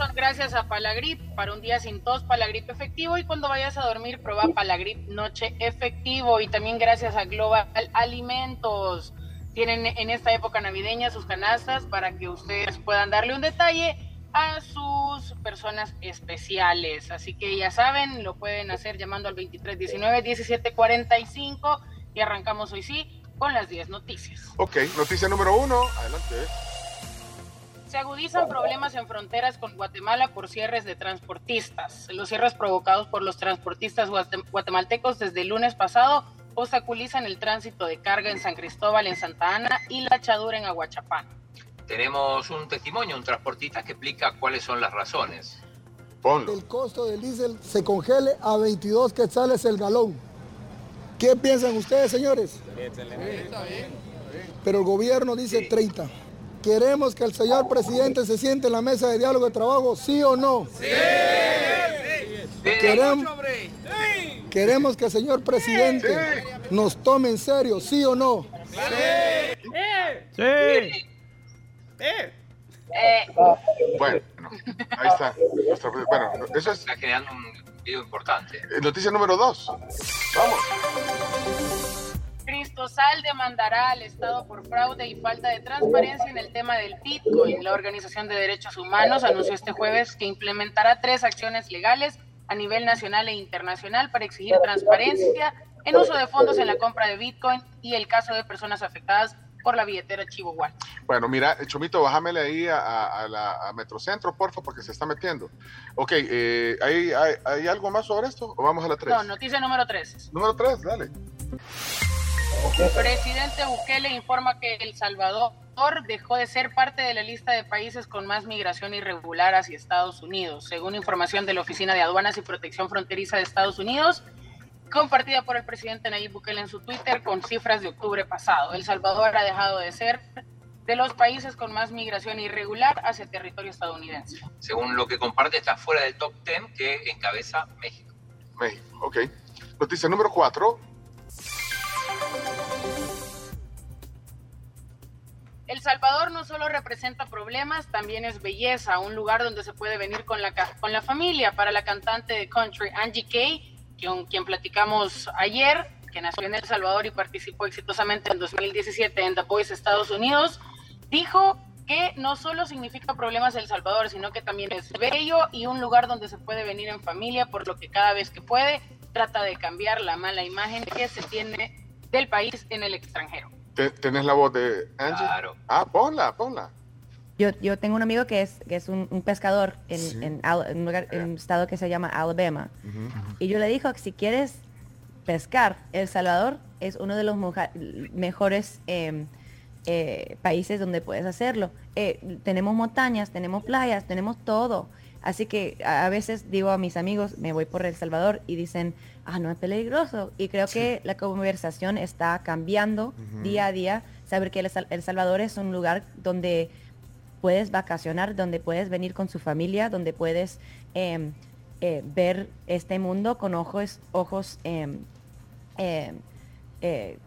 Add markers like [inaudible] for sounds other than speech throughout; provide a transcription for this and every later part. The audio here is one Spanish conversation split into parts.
Son gracias a Palagrip. Para un día sin tos, Palagrip efectivo. Y cuando vayas a dormir, prueba Palagrip Noche Efectivo. Y también gracias a Global Alimentos. Tienen en esta época navideña sus canastas para que ustedes puedan darle un detalle a sus personas especiales. Así que ya saben, lo pueden hacer llamando al 2319-1745 y arrancamos hoy sí con las 10 noticias. Ok, noticia número uno, adelante. Se agudizan problemas en fronteras con Guatemala por cierres de transportistas. Los cierres provocados por los transportistas guatemaltecos desde el lunes pasado obstaculizan el tránsito de carga en San Cristóbal, en Santa Ana y la Chadura en Aguachapán. Tenemos un testimonio, un transportista que explica cuáles son las razones. El costo del diésel se congele a 22 quetzales el galón. ¿Qué piensan ustedes, señores? Pero el gobierno dice 30. ¿Queremos que el señor presidente se siente en la mesa de diálogo de trabajo, sí o no? Sí. Queremos, queremos que el señor presidente nos tome en serio, sí o no? Sí. Sí. Bueno, ahí está. Bueno, eso es. Está creando un video importante. Eh, noticia número dos. Vamos. Cristosal demandará al Estado por fraude y falta de transparencia en el tema del Bitcoin. La Organización de Derechos Humanos anunció este jueves que implementará tres acciones legales a nivel nacional e internacional para exigir transparencia en uso de fondos en la compra de Bitcoin y el caso de personas afectadas por la billetera Chivo Bueno, mira, Chomito, bájamele ahí a, la, Metrocentro, porfa, porque se está metiendo. Ok, eh, ¿hay, hay, algo más sobre esto o vamos a la 3? No, noticia número 3. Número 3, dale. El presidente Bukele informa que El Salvador dejó de ser parte de la lista de países con más migración irregular hacia Estados Unidos. Según información de la Oficina de Aduanas y Protección Fronteriza de Estados Unidos, compartida por el presidente Nayib Bukele en su Twitter con cifras de octubre pasado. El Salvador ha dejado de ser de los países con más migración irregular hacia el territorio estadounidense. Según lo que comparte, está fuera del top 10 que encabeza México. México, ok. Noticia número 4. El Salvador no solo representa problemas, también es belleza, un lugar donde se puede venir con la, con la familia. Para la cantante de country Angie Kay, quien platicamos ayer, que nació en El Salvador y participó exitosamente en 2017 en The Voice Estados Unidos, dijo que no solo significa problemas El Salvador, sino que también es bello y un lugar donde se puede venir en familia, por lo que cada vez que puede trata de cambiar la mala imagen que se tiene del país en el extranjero. ¿Tenés la voz de Angie? Claro. Ah, ponla, ponla. Yo, yo tengo un amigo que es, que es un, pescador en, un, estado que se llama Alabama. Y yo le dijo que si quieres pescar, El Salvador es uno de los mejores em, eh, países donde puedes hacerlo. Eh, tenemos montañas, tenemos playas, tenemos todo. Así que a, veces digo a mis amigos, me voy por El Salvador y dicen, ah, no es peligroso. Y creo que la conversación está cambiando día a día. Saber que el Salvador es un lugar donde puedes vacacionar, donde puedes venir con su familia, donde puedes em, eh, ver este mundo con ojos, ojos em, em, eh,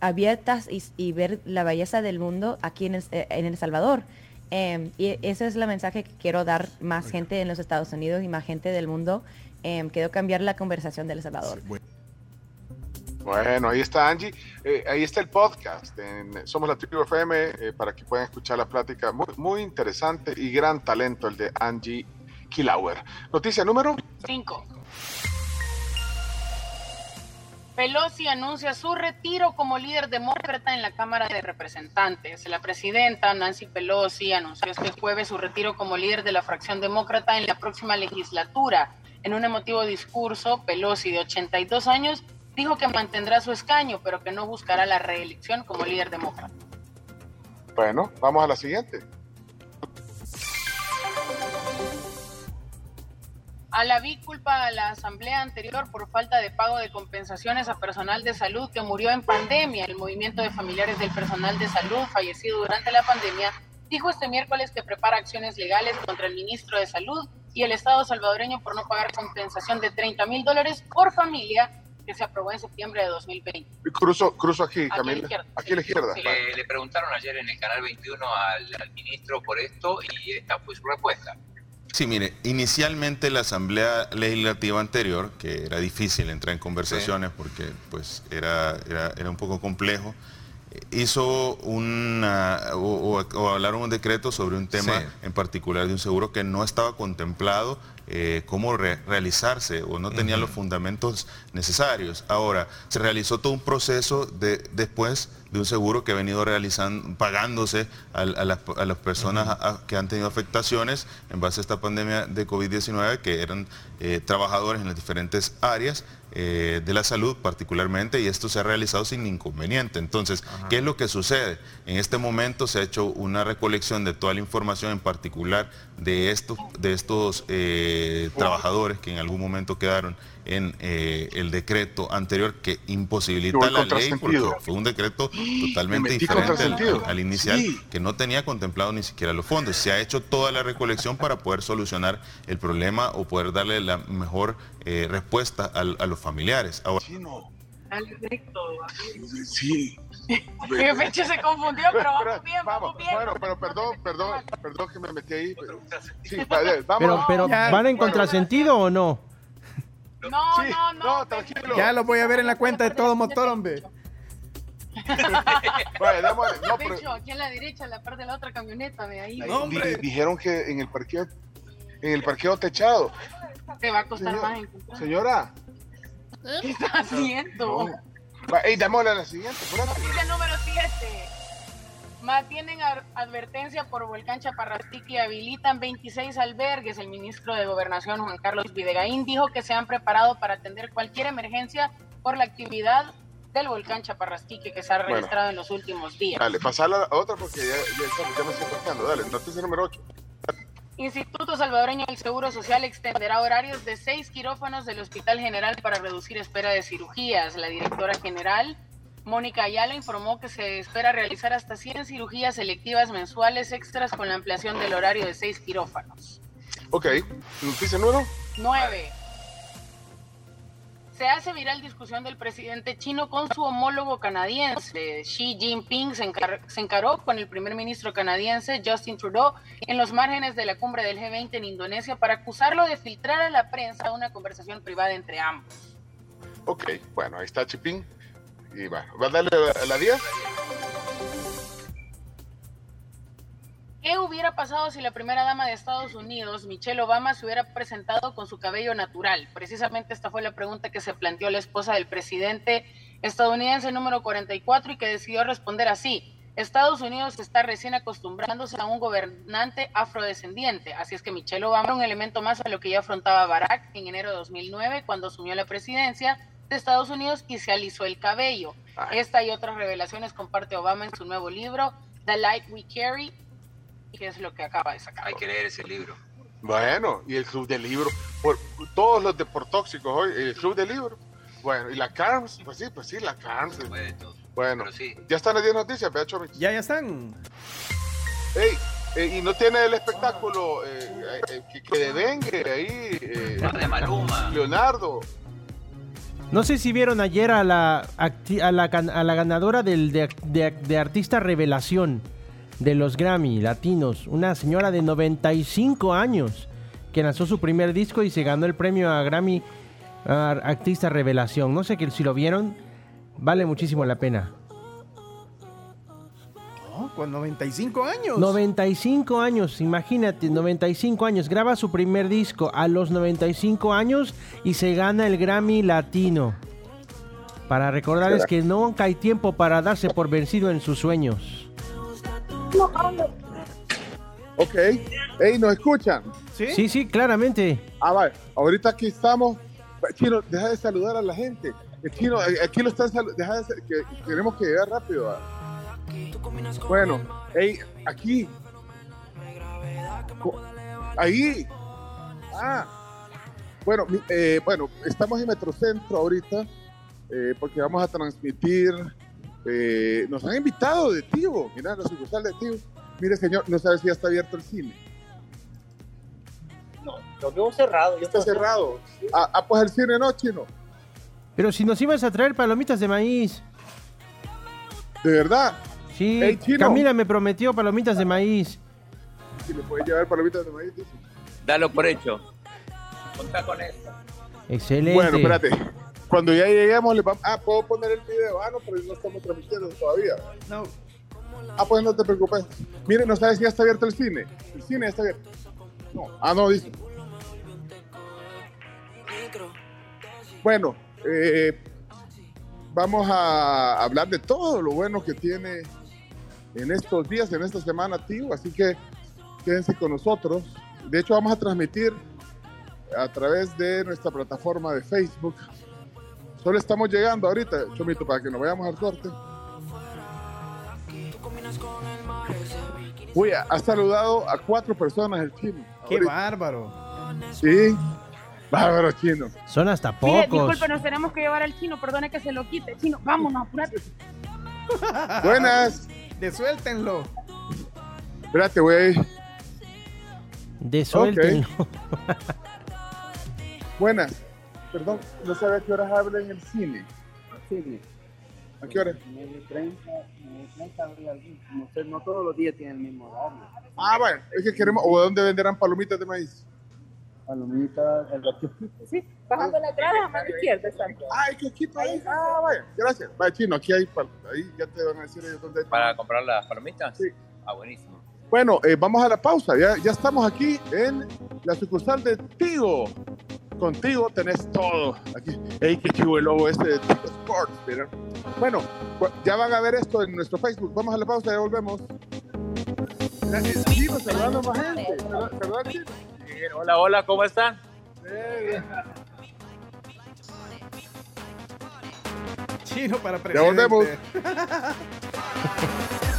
abiertas y, ver la belleza del mundo aquí en El, Salvador. Y ese es el mensaje que quiero dar más gente en los Estados Unidos y más gente del mundo. quiero cambiar la conversación del Salvador. Bueno, ahí está Angie. Eh, ahí está el podcast. Somos la Tribu FM eh, para que puedan escuchar la plática. Muy, muy interesante y gran talento el de Angie Kilauer. Noticia número 5. Pelosi anuncia su retiro como líder demócrata en la Cámara de Representantes. La presidenta Nancy Pelosi anunció este jueves su retiro como líder de la fracción demócrata en la próxima legislatura. En un emotivo discurso, Pelosi, de 82 años, dijo que mantendrá su escaño, pero que no buscará la reelección como líder demócrata. Bueno, vamos a la siguiente. Alaví culpa a la asamblea anterior por falta de pago de compensaciones a personal de salud que murió en pandemia. El movimiento de familiares del personal de salud fallecido durante la pandemia dijo este miércoles que prepara acciones legales contra el ministro de Salud y el Estado salvadoreño por no pagar compensación de 30 mil dólares por familia que se aprobó en septiembre de 2020. Cruzo, cruzo aquí, Camila. Aquí a la izquierda. Le, preguntaron ayer en el canal 21 al ministro por esto y esta fue su respuesta. Sí, mire, inicialmente la Asamblea Legislativa anterior, que era difícil entrar en conversaciones porque pues era, era, un poco complejo, hizo una, o, hablaron un decreto sobre un tema en particular de un seguro que no estaba contemplado eh, cómo realizarse o no tenía los fundamentos necesarios. Ahora, se realizó todo un proceso de, después de un seguro que ha venido realizando, pagándose a, las, personas que han tenido afectaciones en base a esta pandemia de COVID-19, que eran eh, trabajadores en las diferentes áreas eh, de la salud particularmente y esto se ha realizado sin inconveniente. Entonces, ¿qué es lo que sucede? En este momento se ha hecho una recolección de toda la información, en particular de estos, de estos eh, trabajadores que en algún momento quedaron en eh, el decreto anterior que imposibilita la ley porque fue un decreto [gasps] totalmente diferente al, inicial que no tenía contemplado ni siquiera los fondos. Se ha hecho toda la recolección para poder solucionar el problema o poder darle la mejor eh, respuesta a, los familiares. Ahora, Sí. Mi fecha se confundió, pero vamos bien, vamos bien. Bueno, pero perdón, perdón, perdón que me metí ahí. Pero, sí, vamos. Pero, pero ¿van en contrasentido o no? No, no, no, tranquilo. Ya lo voy a ver en la cuenta de todo motor, hombre. [laughs] vale, no, pero... aquí en la derecha, en la parte de la otra camioneta, de ahí. No, Dijeron que en el parqueo, en el parqueo techado. Te va a costar más encontrar. Señora. ¿Qué está haciendo? Ey, démosle a la siguiente. Dice número 7. Mantienen advertencia por volcán Chaparrastique y habilitan 26 albergues. El ministro de Gobernación, Juan Carlos Videgaín, dijo que se han preparado para atender cualquier emergencia por la actividad del volcán Chaparrastique que se ha registrado en los últimos días. Dale, pasala a otra porque ya, ya, ya me estoy cortando. Dale, noticia número 8. Instituto Salvadoreño del Seguro Social extenderá horarios de seis quirófanos del Hospital General para reducir espera de cirugías. La directora general Mónica Ayala informó que se espera realizar hasta 100 cirugías selectivas mensuales extras con la ampliación del horario de 6 quirófanos. Ok, noticia número 9. Se hace viral discusión del presidente chino con su homólogo canadiense. Xi Jinping se, encaró con el primer ministro canadiense Justin Trudeau en los márgenes de la cumbre del G20 en Indonesia para acusarlo de filtrar a la prensa una conversación privada entre ambos. Ok, bueno, ahí está Jinping. Y bueno, ¿va a darle la 10? ¿Qué hubiera pasado si la primera dama de Estados Unidos, Michelle Obama, se hubiera presentado con su cabello natural? Precisamente esta fue la pregunta que se planteó la esposa del presidente estadounidense número 44 y que decidió responder así. Estados Unidos está recién acostumbrándose a un gobernante afrodescendiente, así es que Michelle Obama era un elemento más a lo que ya afrontaba Barack en enero de 2009 cuando asumió la presidencia de Estados Unidos y se alisó el cabello. Esta y otras revelaciones comparte Obama en su nuevo libro, The Light We Carry, que es lo que acaba de sacar. Hay que leer ese libro. Bueno, y el club del libro, por, todos los de por tóxicos hoy, el club del libro. Bueno, y la CARMS, pues sí, pues sí, la CARMS. Bueno, ya están las 10 noticias, Beacho. Ya, ya están. Ey, y no tiene el espectáculo eh, eh, que, que devengue ahí. Eh, de Maluma. Leonardo. No sé si vieron ayer a la, a la, a la ganadora del, de, artista revelación de los Grammy latinos, una señora de 95 años que lanzó su primer disco y se ganó el premio a Grammy Artista Revelación. No sé si lo vieron, vale muchísimo la pena con 95 años. 95 años, imagínate, 95 años. Graba su primer disco a los 95 años y se gana el Grammy Latino. Para recordarles que nunca hay tiempo para darse por vencido en sus sueños. Ok. Ey, ¿nos escuchan? Sí, sí, claramente. Ah, vale. Ahorita aquí estamos. Chino, deja de saludar a la gente. Chino, aquí lo están saludando. que queremos que llegue rápido. Bueno, hey, aquí. Ahí. Ah. Bueno, mi- eh, bueno, estamos en Metrocentro ahorita eh, porque vamos a transmitir. Eh, nos han invitado de Tivo, mira, la sucursal de Tivo. Mire, señor, no sabe si ya está abierto el cine. No, lo veo cerrado. Yo Está cerrado. Ah, ah, pues el cine no, chino. Pero si nos ibas a traer palomitas de maíz. ¿De verdad? Sí, chino. Camila me prometió palomitas de maíz. Si le puede llevar palomitas de maíz. dice. Dalo por hecho. Contá con eso. Excelente. Bueno, espérate. Cuando ya lleguemos, le vamos. Ah, puedo poner el video. Ah, no, pero no estamos transmitiendo todavía. No. Ah, pues no te preocupes. Mire, no sabes si ya está abierto el cine. El cine ya está abierto. No. Ah, no, dice. Bueno, eh, vamos a hablar de todo lo bueno que tiene en estos días, en esta semana, tío. Así que quédense con nosotros. De hecho, vamos a transmitir a través de nuestra plataforma de Facebook. Solo estamos llegando ahorita, Chomito, para que nos vayamos al corte. Uy, ha saludado a cuatro personas el chino. Qué ahorita. bárbaro. Sí, bárbaro chino. Son hasta pocos. disculpe, nos tenemos que llevar al chino, perdone que se lo quite. Chino, vámonos, apurate. [laughs] Buenas. Desuéltenlo. Espérate, güey. Desuéltenlo. [laughs] Buenas. Perdón, no sabe a qué horas habla en el cine. Sí, ¿A qué hora? 9.30, 9.30 habría algo. No sé, no todos los días tienen el mismo horario. Ah, bueno, es que queremos. ¿O dónde venderán palomitas de maíz? Palomitas, el kiosquito. Sí, bajando la entrada a mano izquierda, exacto. Ay, qué quito ahí. Ah, vaya, gracias. Vaya, chino, aquí hay. pal- Ahí ya te van a decir ellos dónde hay. ¿Para comprar las palomitas? Sí. Ah, buenísimo. Bueno, eh, vamos a la pausa. Ya, ya estamos aquí en la sucursal de Tigo. Contigo tenés todo. Aquí, ey, qué chivo el logo este de Tigo Sports. mira. Bueno, pues, ya van a ver esto en nuestro Facebook. Vamos a la pausa, ya volvemos. Gracias, Chino, saludando más gente. Hola, hola, ¿cómo están? Chino para Ya presidente. volvemos. [laughs]